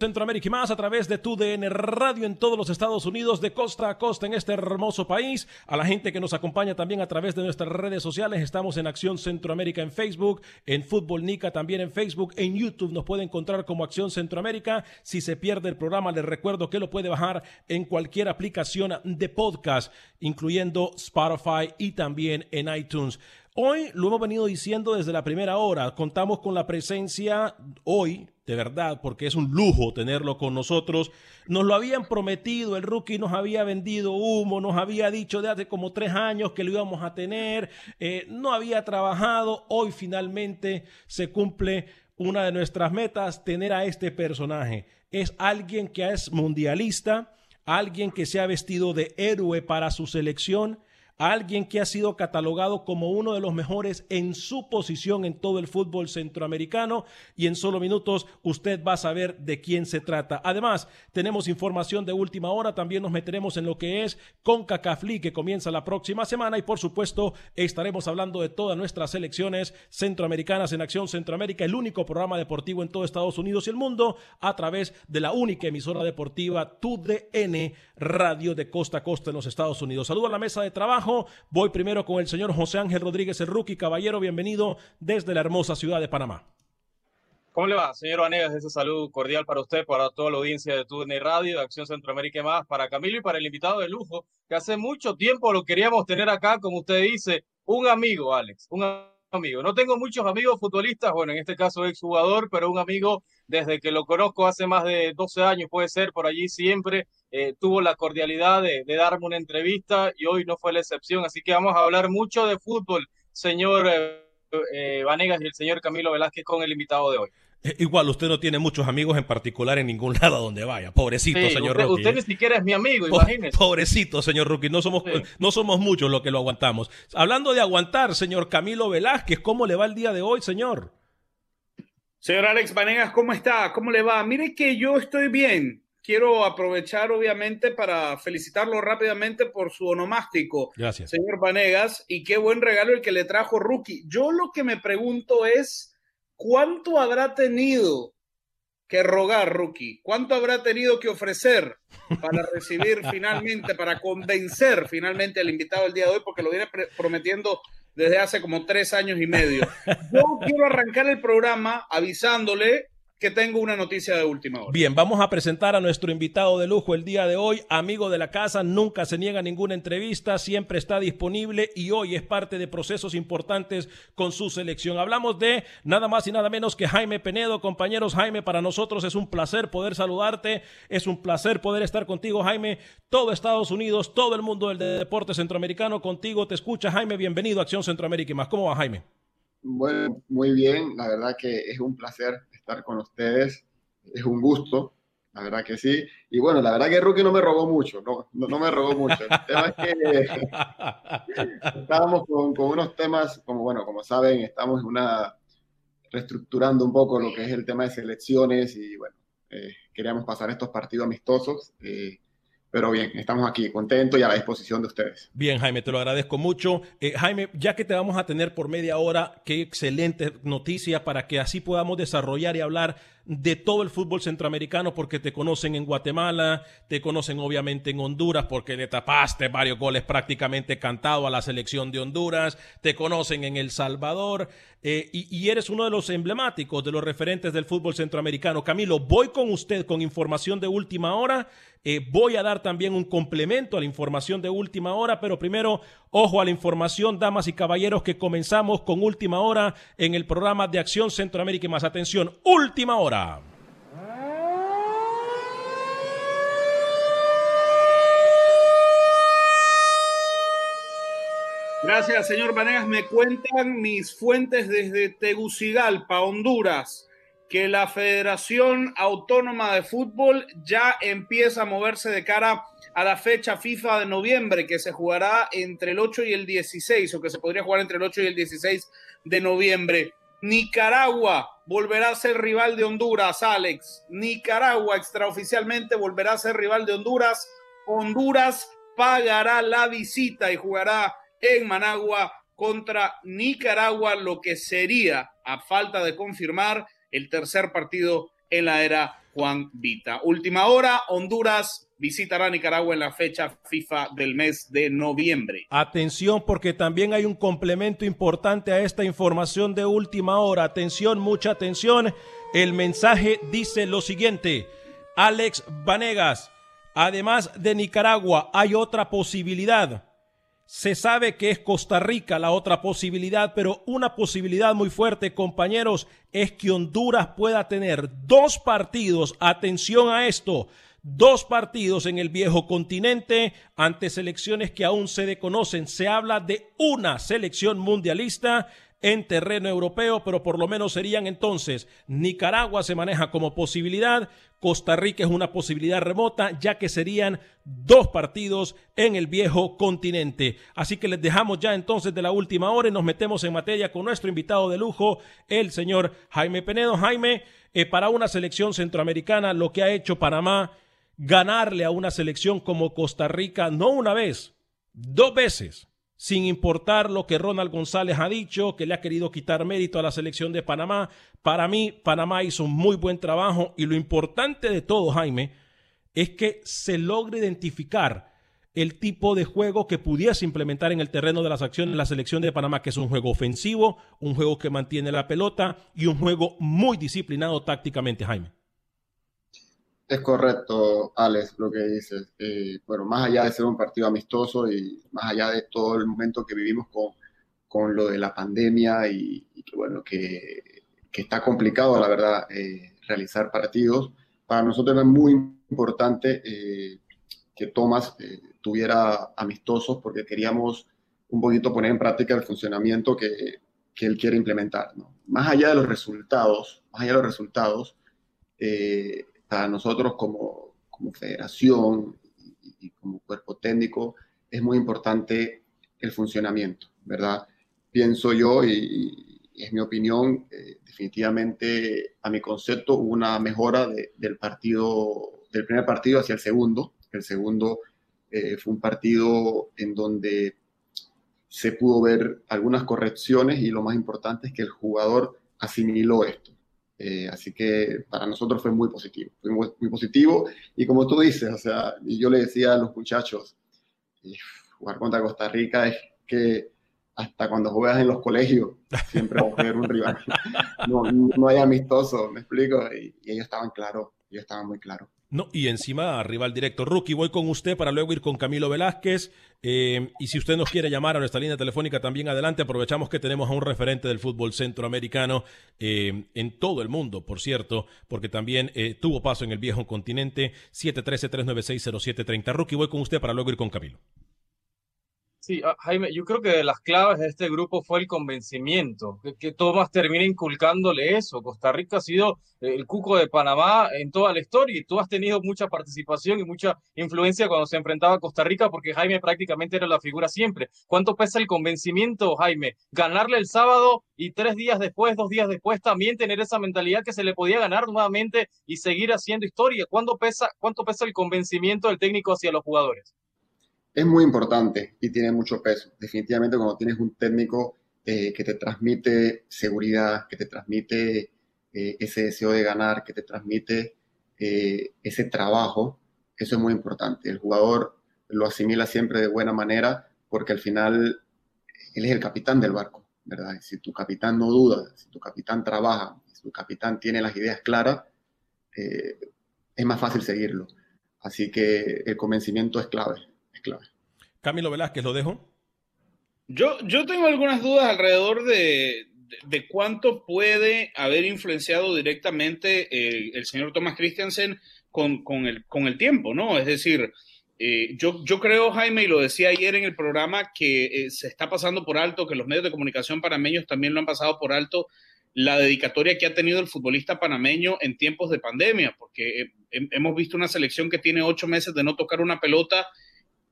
Centroamérica y más a través de tu DN Radio en todos los Estados Unidos, de costa a costa en este hermoso país. A la gente que nos acompaña también a través de nuestras redes sociales, estamos en Acción Centroamérica en Facebook, en Fútbol Nica también en Facebook, en YouTube nos puede encontrar como Acción Centroamérica. Si se pierde el programa, les recuerdo que lo puede bajar en cualquier aplicación de podcast, incluyendo Spotify y también en iTunes. Hoy lo hemos venido diciendo desde la primera hora. Contamos con la presencia hoy, de verdad, porque es un lujo tenerlo con nosotros. Nos lo habían prometido, el rookie nos había vendido humo, nos había dicho de hace como tres años que lo íbamos a tener, eh, no había trabajado. Hoy finalmente se cumple una de nuestras metas, tener a este personaje. Es alguien que es mundialista, alguien que se ha vestido de héroe para su selección alguien que ha sido catalogado como uno de los mejores en su posición en todo el fútbol centroamericano y en solo minutos usted va a saber de quién se trata. Además, tenemos información de última hora, también nos meteremos en lo que es CONCACAF que comienza la próxima semana y por supuesto estaremos hablando de todas nuestras selecciones centroamericanas en Acción Centroamérica, el único programa deportivo en todo Estados Unidos y el mundo a través de la única emisora deportiva TUDN Radio de costa a costa en los Estados Unidos. Saludo a la mesa de trabajo. Voy primero con el señor José Ángel Rodríguez, el. Caballero, bienvenido desde la hermosa ciudad de Panamá. ¿Cómo le va, señor Vanegas? Ese saludo cordial para usted, para toda la audiencia de TUDN Radio, de Acción Centroamérica y más, para Camilo y para el invitado de lujo, que hace mucho tiempo lo queríamos tener acá, como usted dice, un amigo, Alex, un amigo. No tengo muchos amigos futbolistas, bueno, en este caso exjugador, pero un amigo desde que lo conozco hace más de 12 años, puede ser, por allí siempre, eh, tuvo la cordialidad de, de, darme una entrevista y hoy no fue la excepción. Así que vamos a hablar mucho de fútbol, señor eh, eh, Vanegas y el señor Camilo Velázquez con el invitado de hoy. Igual, usted no tiene muchos amigos en particular en ningún lado donde vaya. Pobrecito, sí, señor usted, Rocky. Usted ni siquiera es mi amigo, imagínese. Pobrecito, señor Rookie. No somos, sí. no somos muchos los que lo aguantamos. Hablando de aguantar, señor Camilo Velázquez, ¿cómo le va el día de hoy, señor? Señor Alex Vanegas, ¿cómo está? ¿Cómo le va? Mire que yo estoy bien. Quiero aprovechar, obviamente, para felicitarlo rápidamente por su onomástico. Gracias. Señor Vanegas, y qué buen regalo el que le trajo Rookie. Yo lo que me pregunto es, ¿cuánto habrá tenido que rogar, Rookie? ¿Cuánto habrá tenido que ofrecer para recibir finalmente, para convencer finalmente al invitado del día de hoy? Porque lo viene prometiendo desde hace como tres años y medio. Yo quiero arrancar el programa avisándole que tengo una noticia de última hora. Bien, vamos a presentar a nuestro invitado de lujo el día de hoy, amigo de la casa, nunca se niega ninguna entrevista, siempre está disponible y hoy es parte de procesos importantes con su selección. Hablamos de nada más y nada menos que Jaime Penedo. Compañeros, Jaime, para nosotros es un placer poder saludarte, es un placer poder estar contigo, Jaime. Todo Estados Unidos, todo el mundo del deporte centroamericano contigo te escucha. Jaime, bienvenido a Acción Centroamérica y más. ¿Cómo va, Jaime? Bueno, muy bien, la verdad que es un placer estar con ustedes, es un gusto, la verdad que sí. Y bueno, la verdad que Rookie no me robó mucho, no, no, me robó mucho. El tema es que estábamos con, con, unos temas, como bueno, como saben, estamos en una reestructurando un poco lo que es el tema de selecciones y bueno, eh, queríamos pasar estos partidos amistosos. Eh, pero bien, estamos aquí contentos y a la disposición de ustedes. Bien, Jaime, te lo agradezco mucho. Eh, Jaime, ya que te vamos a tener por media hora, qué excelente noticia para que así podamos desarrollar y hablar de todo el fútbol centroamericano porque te conocen en Guatemala, te conocen obviamente en Honduras porque le tapaste varios goles prácticamente cantado a la selección de Honduras, te conocen en El Salvador eh, y, eres uno de los emblemáticos, de los referentes del fútbol centroamericano. Camilo, voy con usted con información de última hora. Eh, voy a dar también un complemento a la información de última hora, pero primero, ojo a la información, damas y caballeros, que comenzamos con última hora en el programa de Acción Centroamérica y más. Atención, última hora. Gracias, señor Vanegas. Me cuentan mis fuentes desde Tegucigalpa, Honduras que la Federación Autónoma de Fútbol ya empieza a moverse de cara a la fecha FIFA de noviembre, que se jugará entre el 8 y el 16, o que se podría jugar entre el 8 y el 16 de noviembre. Nicaragua volverá a ser rival de Honduras, Alex. Nicaragua extraoficialmente volverá a ser rival de Honduras. Honduras pagará la visita y jugará en Managua contra Nicaragua, lo que sería, a falta de confirmar, el tercer partido en la era Juan Vita. Última hora, Honduras visitará Nicaragua en la fecha FIFA del mes de noviembre. Atención porque también hay un complemento importante a esta información de última hora. Atención, mucha atención. El mensaje dice lo siguiente. Alex Vanegas, además de Nicaragua, hay otra posibilidad se sabe que es Costa Rica la otra posibilidad, pero una posibilidad muy fuerte, compañeros, es que Honduras pueda tener dos partidos, atención a esto, dos partidos en el viejo continente ante selecciones que aún se desconocen. Se habla de una selección mundialista en terreno europeo, pero por lo menos serían entonces Nicaragua se maneja como posibilidad, Costa Rica es una posibilidad remota, ya que serían dos partidos en el viejo continente. Así que les dejamos ya entonces de la última hora y nos metemos en materia con nuestro invitado de lujo, el señor Jaime Penedo. Jaime, eh, para una selección centroamericana, lo que ha hecho Panamá, ganarle a una selección como Costa Rica, no una vez, dos veces sin importar lo que Ronald González ha dicho, que le ha querido quitar mérito a la selección de Panamá. Para mí, Panamá hizo un muy buen trabajo y lo importante de todo, Jaime, es que se logre identificar el tipo de juego que pudiese implementar en el terreno de las acciones de la selección de Panamá, que es un juego ofensivo, un juego que mantiene la pelota y un juego muy disciplinado tácticamente, Jaime. Es correcto, Alex, lo que dices. Eh, bueno, más allá de ser un partido amistoso y más allá de todo el momento que vivimos con, con lo de la pandemia y, que, bueno, que, que, está complicado, la verdad, eh, realizar partidos, para nosotros era muy importante eh, que Tomás tuviera amistosos porque queríamos un poquito poner en práctica el funcionamiento que, que él quiere implementar. ¿no? Más allá de los resultados, más allá de los resultados, eh, para nosotros como, como federación y, como cuerpo técnico es muy importante el funcionamiento, ¿verdad? Pienso yo y, es mi opinión, eh, definitivamente a mi concepto hubo una mejora del partido, del primer partido hacia el segundo. El segundo eh, fue un partido en donde se pudo ver algunas correcciones y lo más importante es que el jugador asimiló esto. Eh, así que para nosotros fue muy positivo, fue muy, positivo. Y como tú dices, o sea, y yo le decía a los muchachos, jugar contra Costa Rica es que hasta cuando juegas en los colegios, siempre va a ser un rival. No, no hay amistoso, me explico, y, ellos estaban claros, ellos estaban muy claros. No, y encima rival directo. Rookie, voy con usted para luego ir con Camilo Velázquez. Eh, y si usted nos quiere llamar a nuestra línea telefónica también adelante, aprovechamos que tenemos a un referente del fútbol centroamericano eh, en todo el mundo, por cierto, porque también eh, tuvo paso en el viejo continente. 713-396-0730. Rookie, voy con usted para luego ir con Camilo. Sí, ah, Jaime, yo creo que de las claves de este grupo fue el convencimiento, que, Tomás termina inculcándole eso. Costa Rica ha sido eh, el cuco de Panamá en toda la historia y tú has tenido mucha participación y mucha influencia cuando se enfrentaba a Costa Rica porque Jaime prácticamente era la figura siempre. ¿Cuánto pesa el convencimiento, Jaime? Ganarle el sábado y tres días después, dos días después, también tener esa mentalidad que se le podía ganar nuevamente y seguir haciendo historia. ¿Cuánto pesa, cuánto pesa el convencimiento del técnico hacia los jugadores? Es muy importante y tiene mucho peso. Definitivamente cuando tienes un técnico eh, que te transmite seguridad, que te transmite eh, ese deseo de ganar, que te transmite eh, ese trabajo, eso es muy importante. El jugador lo asimila siempre de buena manera porque al final él es el capitán del barco, ¿verdad? Si tu capitán no duda, si tu capitán trabaja, si tu capitán tiene las ideas claras, es más fácil seguirlo. Así que el convencimiento es clave clave. Camilo Velázquez, lo dejo. Yo, yo tengo algunas dudas alrededor de, de, cuánto puede haber influenciado directamente eh, el señor Thomas Christiansen con, con, el, con el tiempo, ¿no? Es decir, eh, yo, yo creo, Jaime, y lo decía ayer en el programa, que eh, se está pasando por alto, que los medios de comunicación panameños también lo han pasado por alto, la dedicatoria que ha tenido el futbolista panameño en tiempos de pandemia, porque hemos visto una selección que tiene ocho meses de no tocar una pelota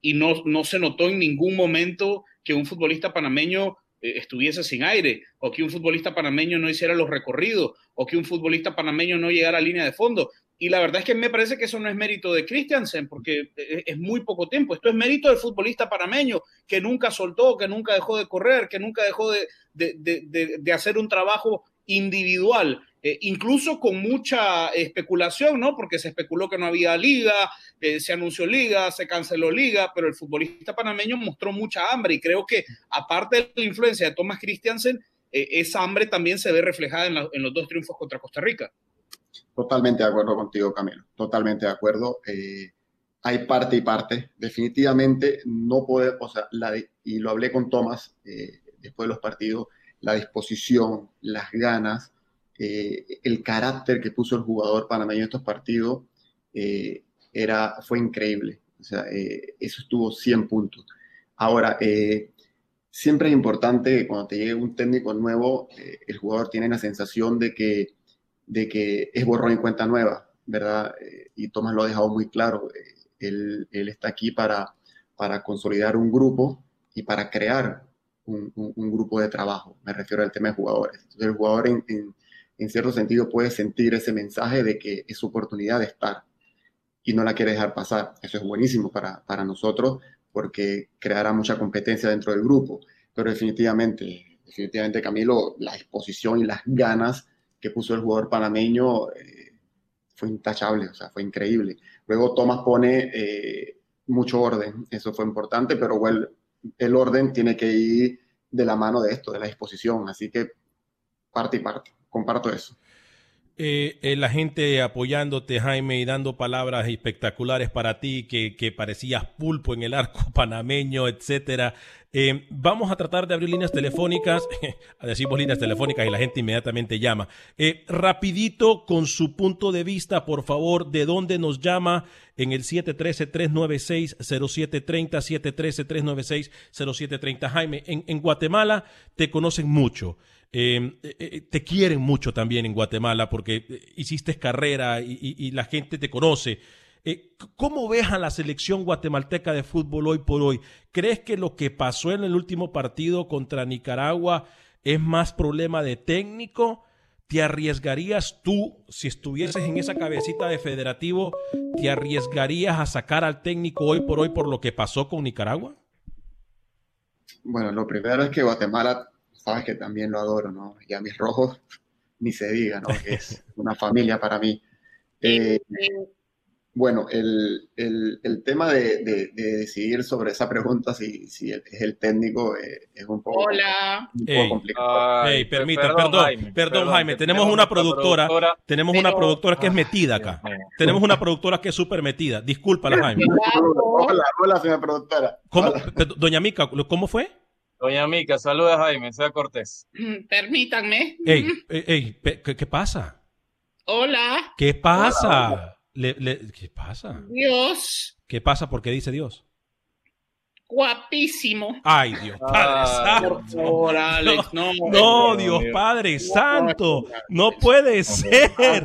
y no, no se notó en ningún momento que un futbolista panameño eh, estuviese sin aire, o que un futbolista panameño no hiciera los recorridos, o que un futbolista panameño no llegara a línea de fondo. Y la verdad es que me parece que eso no es mérito de Christiansen, porque eh, es muy poco tiempo. Esto es mérito del futbolista panameño, que nunca soltó, que nunca dejó de correr, que nunca dejó de, de hacer un trabajo individual. Eh, incluso con mucha especulación, ¿no? Porque se especuló que no había liga, eh, se anunció liga, se canceló liga, pero el futbolista panameño mostró mucha hambre y creo que aparte de la influencia de Thomas Christiansen, eh, esa hambre también se ve reflejada en, los dos triunfos contra Costa Rica. Totalmente de acuerdo contigo, Camilo, totalmente de acuerdo. hay parte y parte. Definitivamente no puede, o sea, y lo hablé con Thomas después de los partidos, la disposición, las ganas, eh, el carácter que puso el jugador panameño en estos partidos eh, era, fue increíble. O sea, eh, eso estuvo 100 puntos. Ahora, siempre es importante que cuando te llegue un técnico nuevo, el jugador tiene la sensación de que, de que es borrón y cuenta nueva, ¿verdad? y Tomás lo ha dejado muy claro. Él, él, está aquí para, para consolidar un grupo y para crear un, un, grupo de trabajo. Me refiero al tema de jugadores. Entonces, el jugador en, en en cierto sentido puede sentir ese mensaje de que es su oportunidad de estar y no la quiere dejar pasar. Eso es buenísimo para, para nosotros porque creará mucha competencia dentro del grupo. Pero definitivamente, definitivamente Camilo, la exposición y las ganas que puso el jugador panameño eh, fue intachable, o sea, fue increíble. Luego Tomás pone eh, mucho orden, eso fue importante, pero bueno, el orden tiene que ir de la mano de esto, de la exposición, así que parte y parte comparto eso. Eh, eh, la gente apoyándote, Jaime, y dando palabras espectaculares para ti, que, que parecías pulpo en el arco panameño, etcétera. Eh, vamos a tratar de abrir líneas telefónicas, decimos líneas telefónicas y la gente inmediatamente llama. rapidito, con su punto de vista, por favor, de dónde nos llama en el 713-396-0730, 713-396-0730. Jaime, en, en Guatemala te conocen mucho. Em, eh, eh, te quieren mucho también en Guatemala porque eh, hiciste carrera y, la gente te conoce. ¿Cómo ves a la selección guatemalteca de fútbol hoy por hoy? ¿Crees que lo que pasó en el último partido contra Nicaragua es más problema de técnico? ¿Te arriesgarías tú, si estuvieses en esa cabecita de federativo, te arriesgarías a sacar al técnico hoy por hoy por lo que pasó con Nicaragua? Bueno, lo primero es que Guatemala sabes que también lo adoro, ¿no? Y a mis rojos, ni se diga, ¿no? Que es una familia para mí. Eh, Bueno, el, el, el tema de, de, de, decidir sobre esa pregunta, si, si es el técnico, eh, es un poco, Hola. un poco Ey. complicado. Ey, Ay, permita, perdón, perdón, Jaime, perdón, perdón, Jaime. Tenemos tenemos una productora, productora, tenemos una pero- productora que es metida acá. mío. Tenemos una productora que es súper metida. Discúlpala, Jaime. Hola, hola, señora productora. ¿Cómo, Doña Mica, ¿cómo fue? Doña Mica, saluda a Jaime, sea cortés. Mm, Permítanme. Ey, ey, ¿qué, qué pasa? Hola. ¿Qué pasa? Le- le- ¿Qué pasa? Dios. ¿Qué pasa? ¿Por qué dice Dios? Guapísimo. Ay, Dios Padre Santo. Por favor, Alex. No, No, Dios. Padre Santo. No puede ser.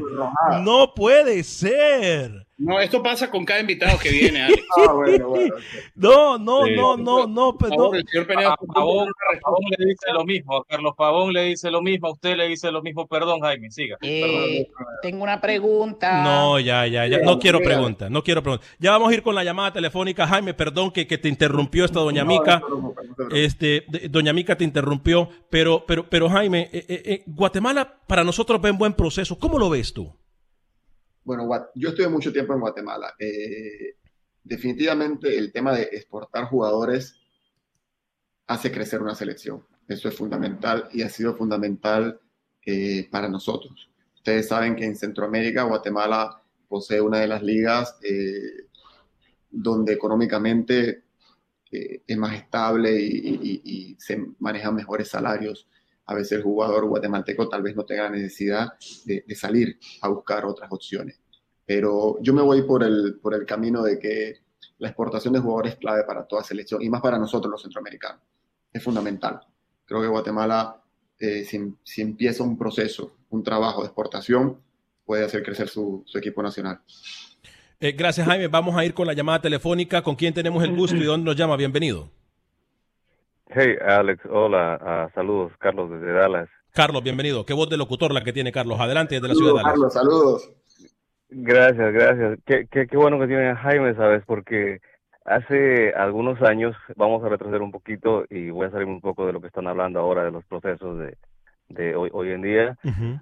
No puede ser. No, esto pasa con cada invitado que viene, Alex. Ah, bueno, bueno. ok. No, no, Sí. no, no, no, pues, no. favor, el señor Peneda. A Pavón, a Pavón le dice lo mismo, a Carlos Pavón le dice lo mismo, a usted le dice lo mismo. Perdón, Jaime, siga. Eh, tengo una pregunta. No, ya, ya, ya. No quiero preguntas, no quiero preguntas. Ya vamos a ir con la llamada telefónica. Jaime, perdón que, que te interrumpió esta doña Mica. no no. Este, doña Mica te interrumpió, pero, pero, pero Jaime, eh, eh, Guatemala para nosotros va en buen proceso. ¿Cómo lo ves tú? Bueno, yo estuve mucho tiempo en Guatemala. Eh, definitivamente el tema de exportar jugadores hace crecer una selección. Eso es fundamental y ha sido fundamental eh, para nosotros. Ustedes saben que en Centroamérica, Guatemala posee una de las ligas eh, donde económicamente es más estable y se manejan mejores salarios. A veces el jugador guatemalteco tal vez no tenga la necesidad de, salir a buscar otras opciones. Pero yo me voy por el, por el camino de que la exportación de jugadores es clave para toda selección y más para nosotros los centroamericanos. Es fundamental. Creo que Guatemala, eh, si, empieza un proceso, un trabajo de exportación, puede hacer crecer su, su equipo nacional. Eh, gracias, Jaime. Vamos a ir con la llamada telefónica. ¿Con quién tenemos el gusto y dónde nos llama? Bienvenido. Hey, Alex, hola, ah, saludos, Carlos desde Dallas. Carlos, bienvenido. Qué voz de locutor la que tiene Carlos. Adelante desde la ciudad de Dallas. Carlos, saludos. Gracias, gracias. Qué, qué, qué bueno que tiene a Jaime, ¿sabes? Porque hace algunos años, vamos a retroceder un poquito y voy a salir un poco de lo que están hablando ahora de los procesos de, de hoy, hoy en día.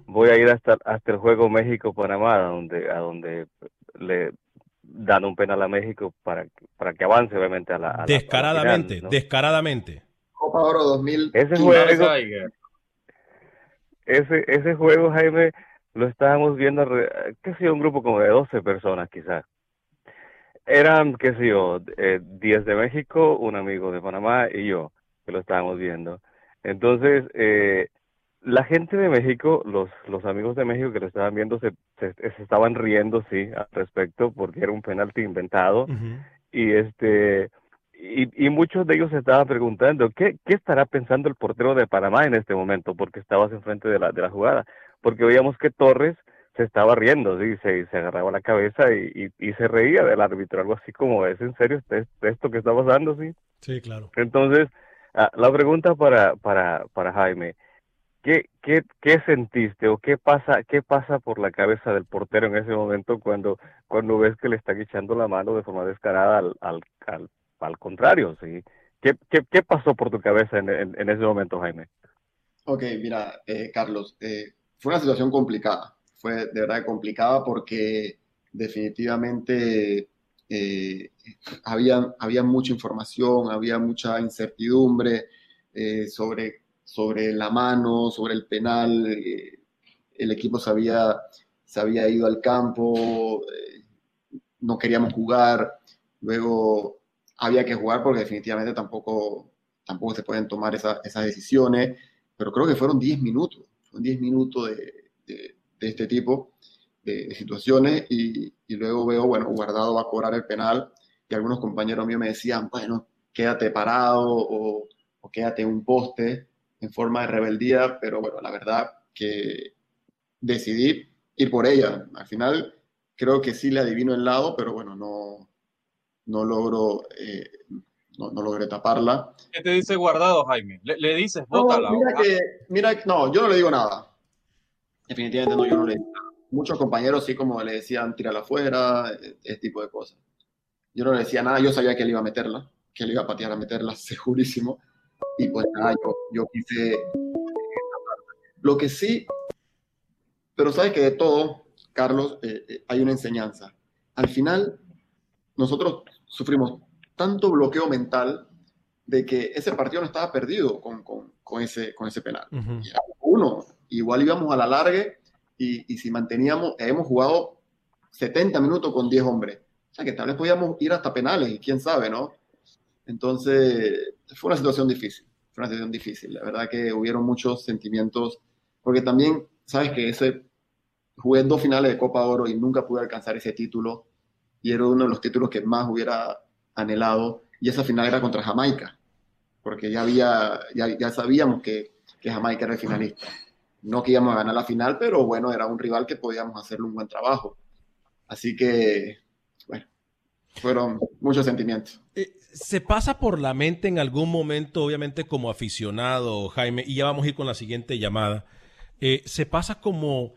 Voy a ir hasta, hasta el juego México-Panamá, a donde, a donde le dan un penal a México para, para que avance, obviamente, a la, a Descaradamente, final, ¿no? descaradamente. Copa Oro 2000. Ese juego, ese, ese juego, Jaime, lo estábamos viendo, qué sé yo, un grupo como de 12 personas quizás. Eran, qué sé yo, eh, 10 de México, un amigo de Panamá y yo, que lo estábamos viendo. Entonces, eh, la gente de México, los, los amigos de México que lo estaban viendo, se, se, se estaban riendo, sí, al respecto, porque era un penalti inventado y este y, y muchos de ellos se estaban preguntando ¿qué, qué estará pensando el portero de Panamá en este momento porque estabas enfrente de la, de la jugada porque veíamos que Torres se estaba riendo ¿sí? se, se agarraba la cabeza y, y, y se reía del árbitro algo así como es en serio este- esto que está pasando sí Sí, claro. entonces ah, la pregunta para para para Jaime ¿Qué, qué, ¿Qué sentiste o qué pasa, qué pasa por la cabeza del portero en ese momento cuando, cuando ves que le están echando la mano de forma descarada al, al, al, al contrario? ¿sí? ¿Qué, qué, ¿Qué pasó por tu cabeza en, en, ese momento, Jaime? Ok, mira, eh, Carlos, eh, fue una situación complicada. Fue de verdad complicada porque definitivamente eh, había, había mucha información, había mucha incertidumbre sobre, sobre la mano, sobre el penal. el equipo se había, se había ido al campo, no queríamos jugar. Luego había que jugar porque definitivamente tampoco, tampoco se pueden tomar esa- esas decisiones pero creo que fueron 10 minutos, fueron 10 minutos de, de- este tipo de, situaciones y, y luego veo, bueno, Guardado va a cobrar el penal y algunos compañeros míos me decían, bueno, quédate parado o, o quédate un poste en forma de rebeldía, pero bueno, la verdad que decidí ir por ella. Al final creo que sí le adivino el lado, pero bueno, no, no logro, eh, no, no logré taparla. ¿Qué te dice guardado, Jaime? Le, le dices, No, mira que, mira, que- no, yo no le digo nada. Definitivamente no, yo no le digo nada. Muchos compañeros sí como le decían, tírala afuera, e- ese tipo de cosas. Yo no le decía nada, yo sabía que él iba a meterla, que él iba a patear a meterla, segurísimo. Y pues nada, yo, yo quise... Lo que sí, pero sabes que de todo, Carlos, eh, eh, hay una enseñanza. al final nosotros sufrimos tanto bloqueo mental de que ese partido no estaba perdido con, con, con ese, con ese penal. Uno, igual íbamos a la larga y, y, si manteníamos, hemos jugado 70 minutos con 10 hombres. O sea que tal vez podíamos ir hasta penales y quién sabe, ¿no? Entonces, fue una situación difícil, fue una situación difícil. La verdad que hubieron muchos sentimientos, porque también, sabes que ese, jugué dos finales de Copa Oro y nunca pude alcanzar ese título y era uno de los títulos que más hubiera anhelado y esa final era contra Jamaica, porque ya, había, ya, ya sabíamos que, que Jamaica era el finalista. No que íbamos a ganar la final, pero bueno, era un rival que podíamos hacerle un buen trabajo. Así que, bueno, fueron muchos sentimientos. Eh, ¿Se pasa por la mente en algún momento, obviamente como aficionado, Jaime, y ya vamos a ir con la siguiente llamada, eh, se pasa como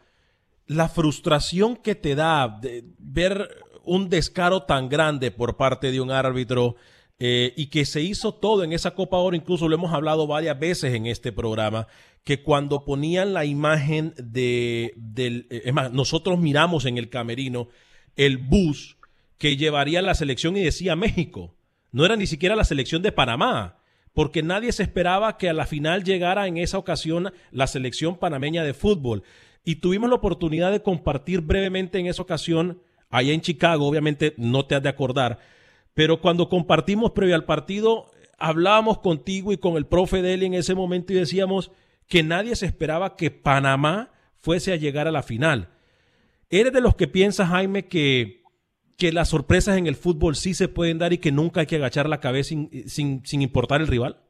la frustración que te da ver un descaro tan grande por parte de un árbitro eh, y que se hizo todo en esa Copa Oro, incluso lo hemos hablado varias veces en este programa, que cuando ponían la imagen de, del, eh, es más, nosotros miramos en el camerino el bus que llevaría la selección y decía México, no era ni siquiera la selección de Panamá, porque nadie se esperaba que a la final llegara en esa ocasión la selección panameña de fútbol. Y tuvimos la oportunidad de compartir brevemente en esa ocasión, allá en Chicago, obviamente no te has de acordar, pero cuando compartimos previo al partido, hablábamos contigo y con el profe Deli en ese momento y decíamos que nadie se esperaba que Panamá fuese a llegar a la final. ¿Eres de los que piensas, Jaime, que, que las sorpresas en el fútbol sí se pueden dar y que nunca hay que agachar la cabeza sin, sin, sin importar el rival?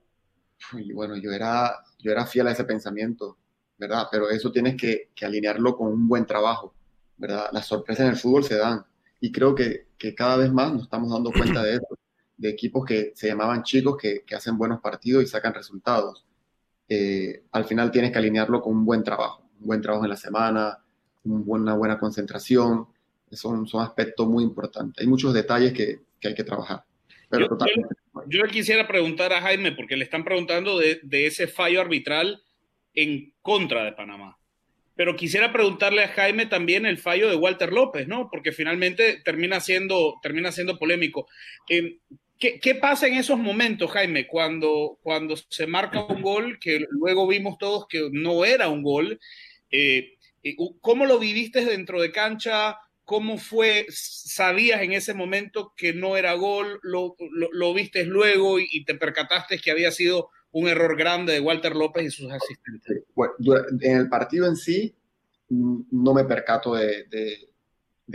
bueno, yo era, yo era fiel a ese pensamiento, ¿verdad? Pero eso tienes que, que alinearlo con un buen trabajo, ¿verdad? Las sorpresas en el fútbol se dan y creo que, que, cada vez más nos estamos dando cuenta de eso, de equipos que se llamaban chicos que, que hacen buenos partidos y sacan resultados. Eh, al final tienes que alinearlo con un buen trabajo, un buen trabajo en la semana, un buen, una buena concentración, son, son aspectos muy importantes. Hay muchos detalles que, que hay que trabajar. Pero yo, yo, yo, le quisiera preguntar a Jaime, porque le están preguntando de, de ese fallo arbitral en contra de Panamá. Pero quisiera preguntarle a Jaime también el fallo de Walter López, ¿no? Porque finalmente termina siendo, termina siendo polémico. Eh, ¿qué, ¿qué, pasa en esos momentos, Jaime, cuando, cuando se marca un gol que luego vimos todos que no era un gol? Eh, ¿Cómo lo viviste dentro de cancha? ¿Cómo fue? ¿Sabías en ese momento que no era gol? ¿Lo, lo, lo viste luego y, y te percataste que había sido un error grande de Walter López y sus asistentes. Bueno, en el partido en sí, no me percato de,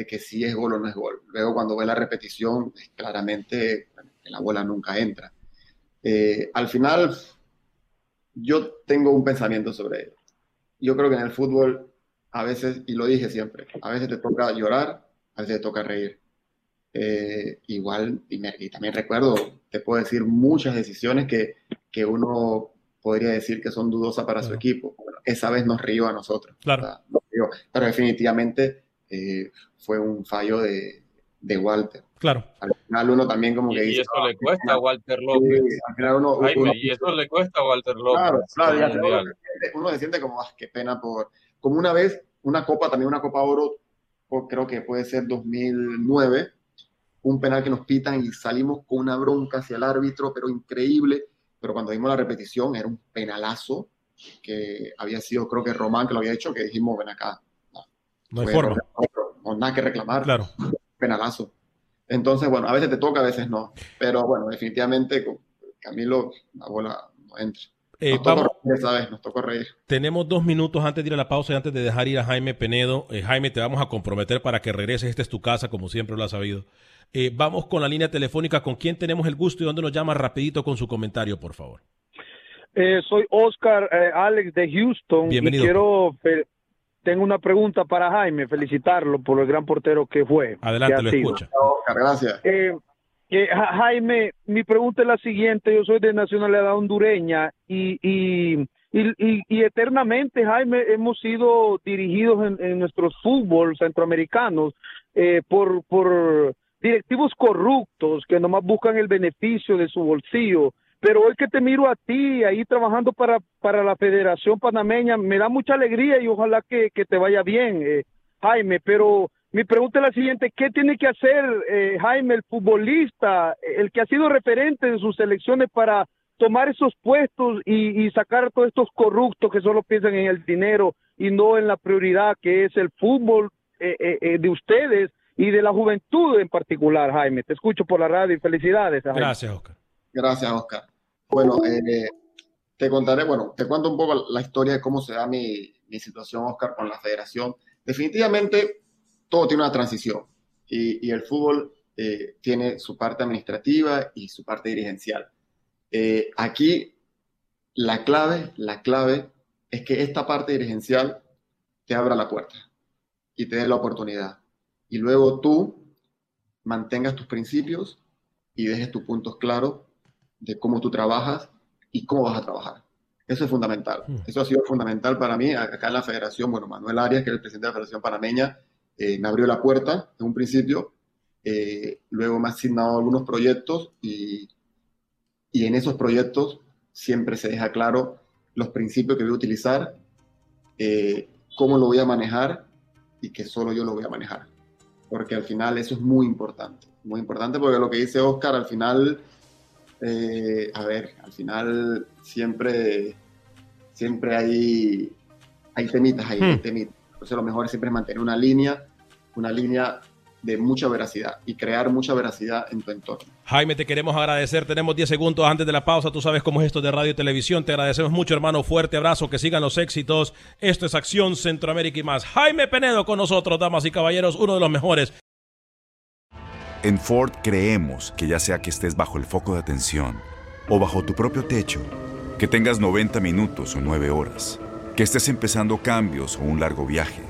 que si es gol o no es gol. Luego, cuando ve la repetición, claramente la bola nunca entra. Eh, al final, yo tengo un pensamiento sobre ello. Yo creo que en el fútbol, a veces, y lo dije siempre, a veces te toca llorar, a veces te toca reír. Eh, igual, y, también recuerdo, te puedo decir muchas decisiones que, que uno podría decir que son dudosas para claro. su equipo. Bueno, esa vez nos rió a nosotros. Claro. Nos rió, pero definitivamente eh, fue un fallo de, de, Walter. Claro. Al final uno también como y, que y dice... eso le cuesta a Walter López. Sí, al final uno, Jaime, uno, y eso le cuesta a Walter López. Claro, claro. Ya, uno, se siente, uno se siente como, ah, qué pena por... Como una vez, una copa, también una copa oro, creo que puede ser 2009, un penal que nos pitan y salimos con una bronca hacia el árbitro, pero increíble. Pero cuando vimos la repetición era un penalazo que había sido, creo que Román que lo había hecho, que dijimos, ven acá. No, no hay forma. No, nada que reclamar. Claro. Penalazo. Entonces, bueno, a veces te toca, a veces no. Pero bueno, definitivamente Camilo, la bola no entra. Eh, nos, vamos, tocó reír, ¿sabes? nos tocó reír. Tenemos dos minutos antes de ir a la pausa y antes de dejar ir a Jaime Penedo. Eh, Jaime, te vamos a comprometer para que regreses. Esta es tu casa, como siempre lo has sabido. Eh, vamos con la línea telefónica. ¿Con quién tenemos el gusto y dónde nos llama rapidito con su comentario, por favor? Eh, soy Oscar eh, Alex de Houston. Bienvenido. Y quiero, tengo una pregunta para Jaime, felicitarlo por el gran portero que fue. Adelante, que lo escucha. Oscar, gracias. Jaime, mi pregunta es la siguiente. Yo soy de nacionalidad hondureña y, eternamente, Jaime, hemos sido dirigidos en, nuestros fútbol centroamericanos eh, por, directivos corruptos que nomás buscan el beneficio de su bolsillo. Pero hoy que te miro a ti ahí trabajando para, para la Federación Panameña, me da mucha alegría y ojalá que, que te vaya bien. Eh, Jaime, pero mi pregunta es la siguiente, ¿qué tiene que hacer eh, Jaime, el futbolista, el que ha sido referente en sus selecciones para tomar esos puestos y, sacar a todos estos corruptos que solo piensan en el dinero y no en la prioridad que es el fútbol eh, eh, de ustedes y de la juventud en particular, Jaime? Te escucho por la radio y felicidades. Gracias, Oscar. Gracias, Oscar. Bueno, te contaré, bueno, te cuento un poco la historia de cómo se da mi, mi situación, Oscar, con la federación. Definitivamente todo tiene una transición y, el fútbol eh, tiene su parte administrativa y su parte dirigencial. Eh, aquí la clave, la clave es que esta parte dirigencial te abra la puerta y te dé la oportunidad. Y luego tú mantengas tus principios y dejes tus puntos claros de cómo tú trabajas y cómo vas a trabajar. Eso es fundamental. Mm. Eso ha sido fundamental para mí acá en la federación. Bueno, Manuel Arias, que es el presidente de la Federación Panameña, eh, me abrió la puerta en un principio, eh, luego me ha asignado algunos proyectos y, y en esos proyectos siempre se deja claro los principios que voy a utilizar, eh, cómo lo voy a manejar y que solo yo lo voy a manejar. Porque al final eso es muy importante, muy importante porque lo que dice Oscar, al final, a ver, al final siempre, siempre hay, hay temitas, hay hmm. temitas. Entonces lo mejor es siempre mantener una línea una línea de mucha veracidad y crear mucha veracidad en tu entorno. Jaime, te queremos agradecer. Tenemos 10 segundos antes de la pausa. Tú sabes cómo es esto de radio y televisión. Te agradecemos mucho, hermano. Fuerte abrazo. Que sigan los éxitos. Esto es Acción Centroamérica y más. Jaime Penedo con nosotros, damas y caballeros, uno de los mejores. En Ford creemos que ya sea que estés bajo el foco de atención o bajo tu propio techo, que tengas 90 minutos o 9 horas, que estés empezando cambios o un largo viaje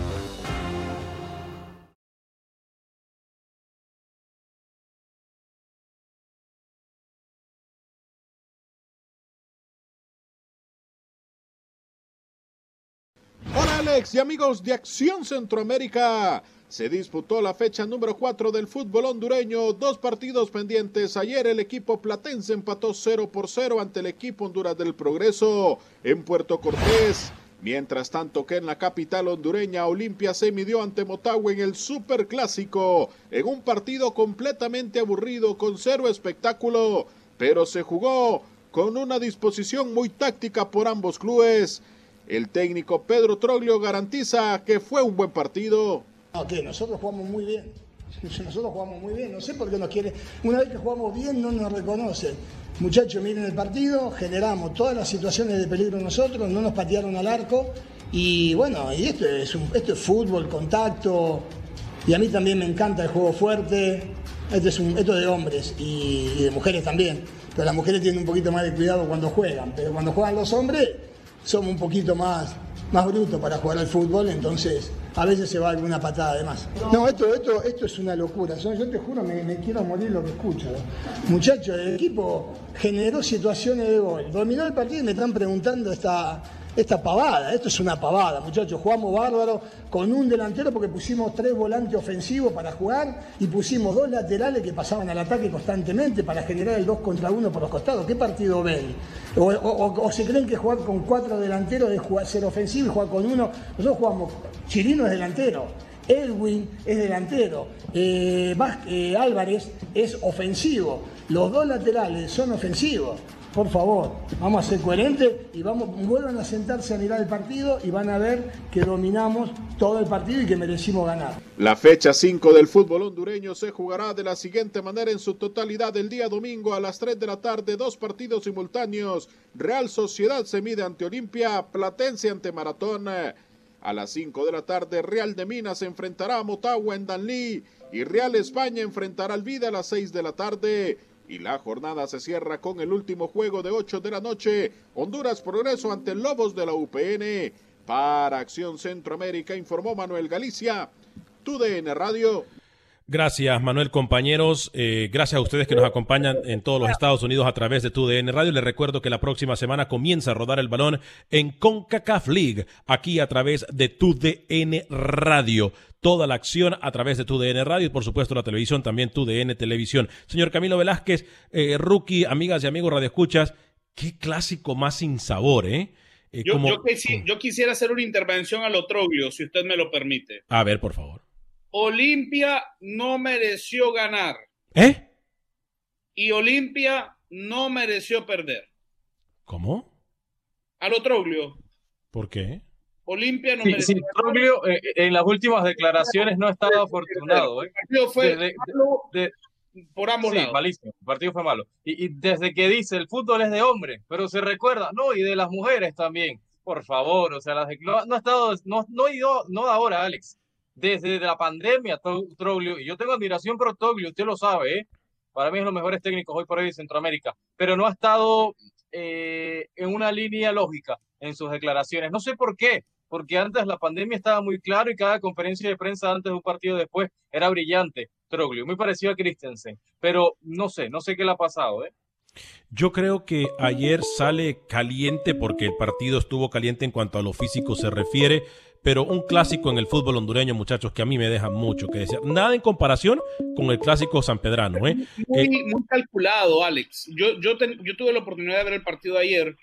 Y amigos de Acción Centroamérica. Se disputó la fecha número 4 del fútbol hondureño, dos partidos pendientes. Ayer el equipo platense empató 0 por 0 ante el equipo Honduras del Progreso en Puerto Cortés. Mientras tanto que en la capital hondureña Olimpia se midió ante Motagua en el Super Clásico, en un partido completamente aburrido con cero espectáculo, pero se jugó con una disposición muy táctica por ambos clubes. El técnico Pedro Troglio garantiza que fue un buen partido. Ok, nosotros jugamos muy bien. Nosotros jugamos muy bien. No sé por qué nos quiere. Una vez que jugamos bien, no nos reconocen. Muchachos, miren el partido, generamos todas las situaciones de peligro nosotros, no nos patearon al arco. Y bueno, y esto es, fútbol, contacto. Y a mí también me encanta el juego fuerte. Esto es, de hombres y de mujeres también. Pero las mujeres tienen un poquito más de cuidado cuando juegan. Pero cuando juegan los hombres, somos un poquito más, más brutos para jugar al fútbol, entonces a veces se va alguna patada de más. No, esto, esto, esto es una locura. Yo, te juro, me, quiero morir lo que escucho. Muchachos, el equipo generó situaciones de gol. Dominó el partido y me están preguntando esta, esta pavada. Esto es una pavada, muchachos. Jugamos bárbaro con un delantero porque pusimos tres volantes ofensivos para jugar y pusimos dos laterales que pasaban al ataque constantemente para generar el 2 contra 1 por los costados. ¿Qué partido ven? O, se creen que jugar con cuatro delanteros es ser ofensivo y jugar con uno. Nosotros jugamos, Chirino es delantero. Edwin es delantero, eh, eh, Álvarez es ofensivo, los dos laterales son ofensivos por favor, vamos a ser coherentes y vamos, vuelvan a sentarse a mirar el partido y van a ver que dominamos todo el partido y que merecimos ganar. La fecha 5 del fútbol hondureño se jugará de la siguiente manera en su totalidad el día domingo a las 3 de la tarde, dos partidos simultáneos. Real Sociedad se mide ante Olimpia, Platense ante Maratón. A las 5 de la tarde, Real de Minas se enfrentará a Motagua en Danlí y Real España enfrentará al Vida a las 6 de la tarde y la jornada se cierra con el último juego de 8 de la noche. Honduras Progreso ante Lobos de la UPN. Para Acción Centroamérica informó Manuel Galicia, TUDN Radio. Gracias, Manuel, compañeros. Eh, gracias a ustedes que nos acompañan en todos los Estados Unidos a través de TUDN Radio. Les recuerdo que la próxima semana comienza a rodar el balón en CONCACAF League, aquí a través de TUDN Radio. Toda la acción a través de TUDN Radio y, por supuesto, la televisión, también TUDN Televisión. Señor Camilo Velázquez, eh, rookie, amigas y amigos radioescuchas, qué clásico más sin sabor, ¿eh? eh yo, yo, quisiera hacer una intervención al Otroglio, si usted me lo permite. A ver, por favor. Olimpia no mereció ganar. ¿Eh? Y Olimpia no mereció perder. ¿Cómo? Al Troglio. ¿Por qué? Olimpia no mereció sí, Troglio eh, en las últimas declaraciones no ha estado afortunado. ¿eh? El partido fue por ambos sí, lados. malísimo. El partido fue malo. Y, y, desde que dice el fútbol es de hombres, pero se recuerda, no, y de las mujeres también. Por favor, o sea, las, no, no ha estado, no, no, no, no ahora, Alex desde la pandemia, Troglio, y yo tengo admiración por Troglio, usted lo sabe, ¿eh? para mí es los mejores técnicos hoy por hoy de Centroamérica, pero no ha estado eh, en una línea lógica en sus declaraciones. No sé por qué, porque antes la pandemia estaba muy claro y cada conferencia de prensa antes de un partido después era brillante, Troglio, muy parecido a Christensen, pero no sé, no sé qué le ha pasado, ¿eh? Yo creo que ayer sale caliente porque el partido estuvo caliente en cuanto a lo físico se refiere, pero un clásico en el fútbol hondureño, muchachos, que a mí me deja mucho que decir. Nada en comparación con el clásico sanpedrano. ¿eh? Muy, eh, muy calculado, Alex. Yo, yo, yo, tuve la oportunidad de ver el partido ayer.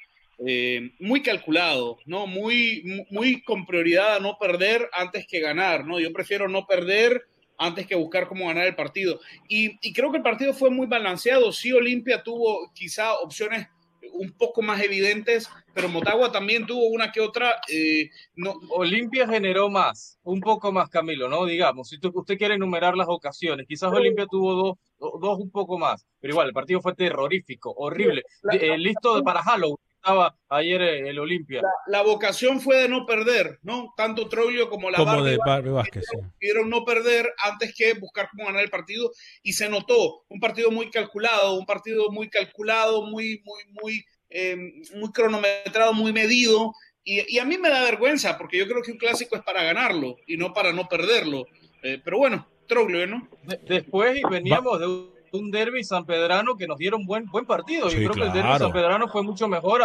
Eh, muy calculado, ¿no? Muy, muy con prioridad a no perder antes que ganar, ¿no? Yo prefiero no perder antes que buscar cómo ganar el partido. Y, y creo que el partido fue muy balanceado. Sí, Olimpia tuvo quizá opciones un poco más evidentes, pero Motagua también tuvo una que otra. Eh, no. Olimpia generó más, un poco más, Camilo, ¿no? Digamos, si usted quiere enumerar las ocasiones, quizás Olimpia tuvo dos, dos un poco más, pero igual, el partido fue terrorífico, horrible, eh, listo para Halloween estaba ayer el Olimpia. La, vocación fue de no perder, ¿no? Tanto Troglio como la como de Vázquez, pudieron no perder antes que buscar cómo ganar el partido y se notó un partido muy calculado, un partido muy calculado, muy, muy, muy, eh, muy cronometrado, muy medido. Y, y, a mí me da vergüenza porque yo creo que un clásico es para ganarlo y no para no perderlo. Eh, pero bueno, Troglio, ¿no? después veníamos de un derby sanpedrano que nos dieron buen, buen partido. Yo creo que el derby sanpedrano fue mucho mejor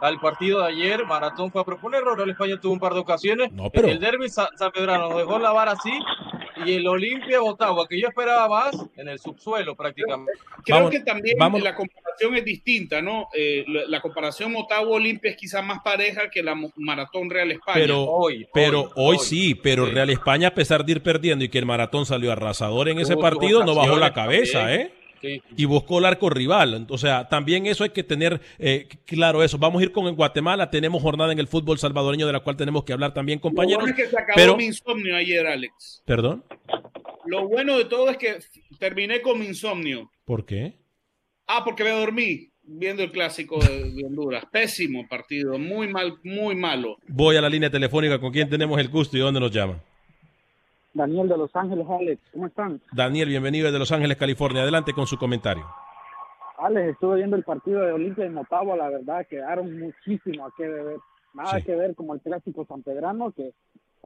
al partido de ayer. Maratón fue a proponer, Real España tuvo un par de ocasiones. El derby sanpedrano nos dejó la vara así y el Olimpia Botagua, que yo esperaba más en el subsuelo prácticamente. Creo que también la comparación es distinta, ¿no? Eh, la, comparación Motagua-Olimpia es quizás más pareja que la Maratón Real España. Pero hoy, pero hoy, sí, pero Real España, a pesar de ir perdiendo y que el Maratón salió arrasador en ese partido, no bajó la cabeza, ¿eh? Y buscó el arco rival. O sea, también eso hay que tener eh, claro eso. Vamos a ir con Guatemala. Tenemos jornada en el fútbol salvadoreño de la cual tenemos que hablar también, compañeros. Lo bueno es que se acabó mi insomnio ayer, Alex. ¿Perdón? Lo bueno de todo es que terminé con mi insomnio. ¿Por qué? Ah, porque me dormí viendo el clásico de, de, Honduras. Pésimo partido, muy mal, muy malo. Voy a la línea telefónica con quién tenemos el gusto y dónde nos llama. Daniel de Los Ángeles, Alex, ¿cómo están? Daniel, bienvenido desde Los Ángeles, California. Adelante con su comentario. Alex, estuve viendo el partido de Olimpia y Motagua, la verdad, quedaron muchísimo a qué ver. Nada que ver como el clásico sanpedrano, que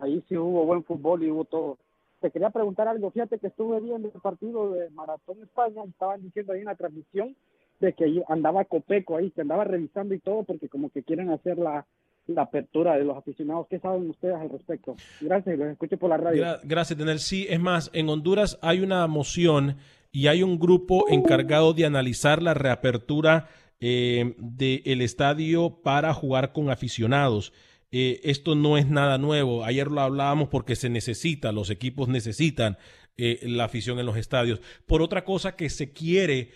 ahí sí hubo buen fútbol y hubo todo. Te quería preguntar algo, fíjate que estuve viendo el partido de Maratón España, estaban diciendo ahí en la transmisión de que andaba Copeco ahí, que andaba revisando y todo, porque como que quieren hacer la, la apertura de los aficionados. ¿Qué saben ustedes al respecto? Gracias, los escucho por la radio. gracias, Tener. Sí, es más, en Honduras hay una moción y hay un grupo encargado de analizar la reapertura eh, del estadio para jugar con aficionados. Eh, esto no es nada nuevo. Ayer lo hablábamos porque se necesita, los equipos necesitan eh, la afición en los estadios. Por otra cosa que se quiere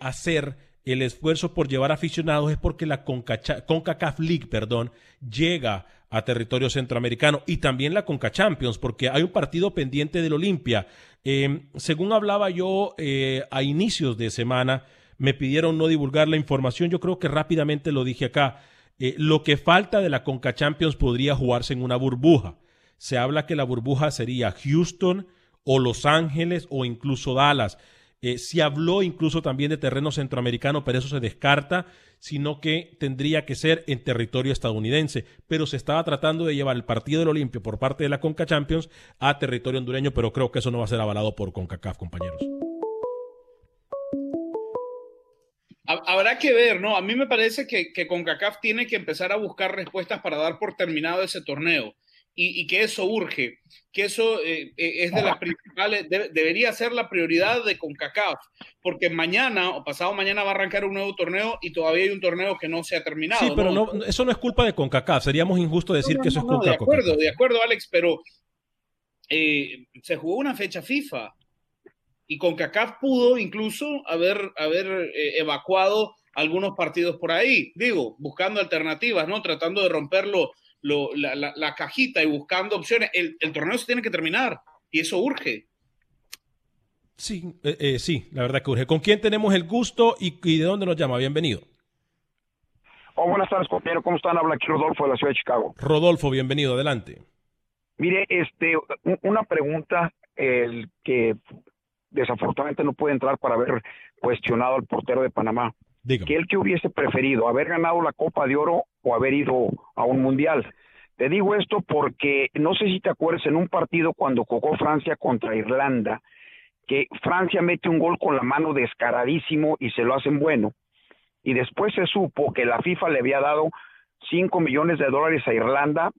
hacer el esfuerzo por llevar aficionados es porque la CONCACAF League, perdón, llega a territorio centroamericano y también la CONCA Champions, porque hay un partido pendiente del Olimpia. Em, según hablaba yo eh, a inicios de semana, me pidieron no divulgar la información, yo creo que rápidamente lo dije acá. Eh, lo que falta de la CONCA Champions podría jugarse en una burbuja. Se habla que la burbuja sería Houston o Los Ángeles o incluso Dallas. Eh, se habló incluso también de terreno centroamericano, pero eso se descarta, sino que tendría que ser en territorio estadounidense. Pero se estaba tratando de llevar el partido del Olimpio por parte de la Conca Champions a territorio hondureño, pero creo que eso no va a ser avalado por CONCACAF, compañeros. Habrá que ver, ¿no? A mí me parece que, que CONCACAF tiene que empezar a buscar respuestas para dar por terminado ese torneo y, que eso urge, que eso eh, eh, es de las principales, debería ser la prioridad de CONCACAF, porque mañana o pasado mañana va a arrancar un nuevo torneo y todavía hay un torneo que no se ha terminado. Sí, pero no, eso no es culpa de CONCACAF, seríamos injusto decir que eso es culpa de acuerdo, de acuerdo, Alex, pero eh, se jugó una fecha FIFA y CONCACAF pudo incluso haber, haber evacuado algunos partidos por ahí, digo, buscando alternativas, ¿no? Tratando de romperlo la, cajita y buscando opciones. El, torneo se tiene que terminar y eso urge. Sí, eh, eh, sí, la verdad que urge. ¿Con quién tenemos el gusto y, de dónde nos llama? Bienvenido. Oh, buenas tardes, compañero. ¿Cómo están? Habla aquí Rodolfo de la ciudad de Chicago. Rodolfo, bienvenido. Adelante. Mire, este, una pregunta el que desafortunadamente no puede entrar para haber cuestionado al portero de Panamá. Que él que hubiese preferido haber ganado la Copa de Oro o haber ido a un mundial. Te digo esto porque no sé si te acuerdas en un partido cuando jugó Francia contra Irlanda, que Francia mete un gol con la mano descaradísimo y se lo hacen bueno. Y después se supo que la FIFA le había dado 5 millones de dólares a Irlanda